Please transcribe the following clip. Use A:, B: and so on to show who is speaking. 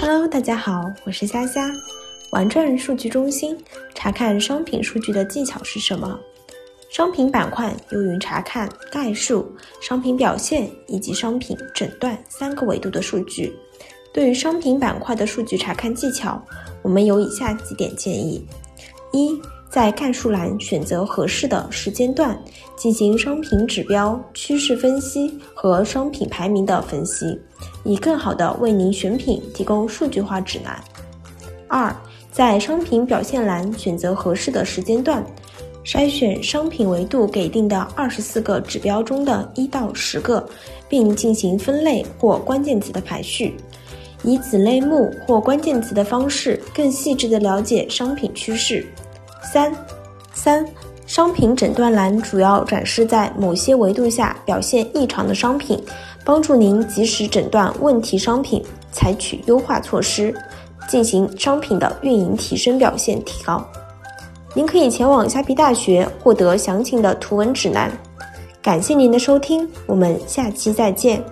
A: Hello，大家好，我是虾虾。玩转数据中心，查看商品数据的技巧是什么？商品板块由于查看概述、商品表现以及商品诊断三个维度的数据。对于商品板块的数据查看技巧，我们有以下几点建议：一，在概述栏选择合适的时间段，进行商品指标、趋势分析和商品排名的分析，以更好的为您选品提供数据化指南。二，在商品表现栏选择合适的时间段，筛选商品维度给定的二十四个指标中的一到十个，并进行分类或关键词的排序，以子类目或关键词的方式，更细致地了解商品趋势。三，三，商品诊断栏主要展示在某些维度下表现异常的商品，帮助您及时诊断问题商品，采取优化措施，进行商品的运营提升表现提高。您可以前往虾皮大学获得详情的图文指南。感谢您的收听，我们下期再见。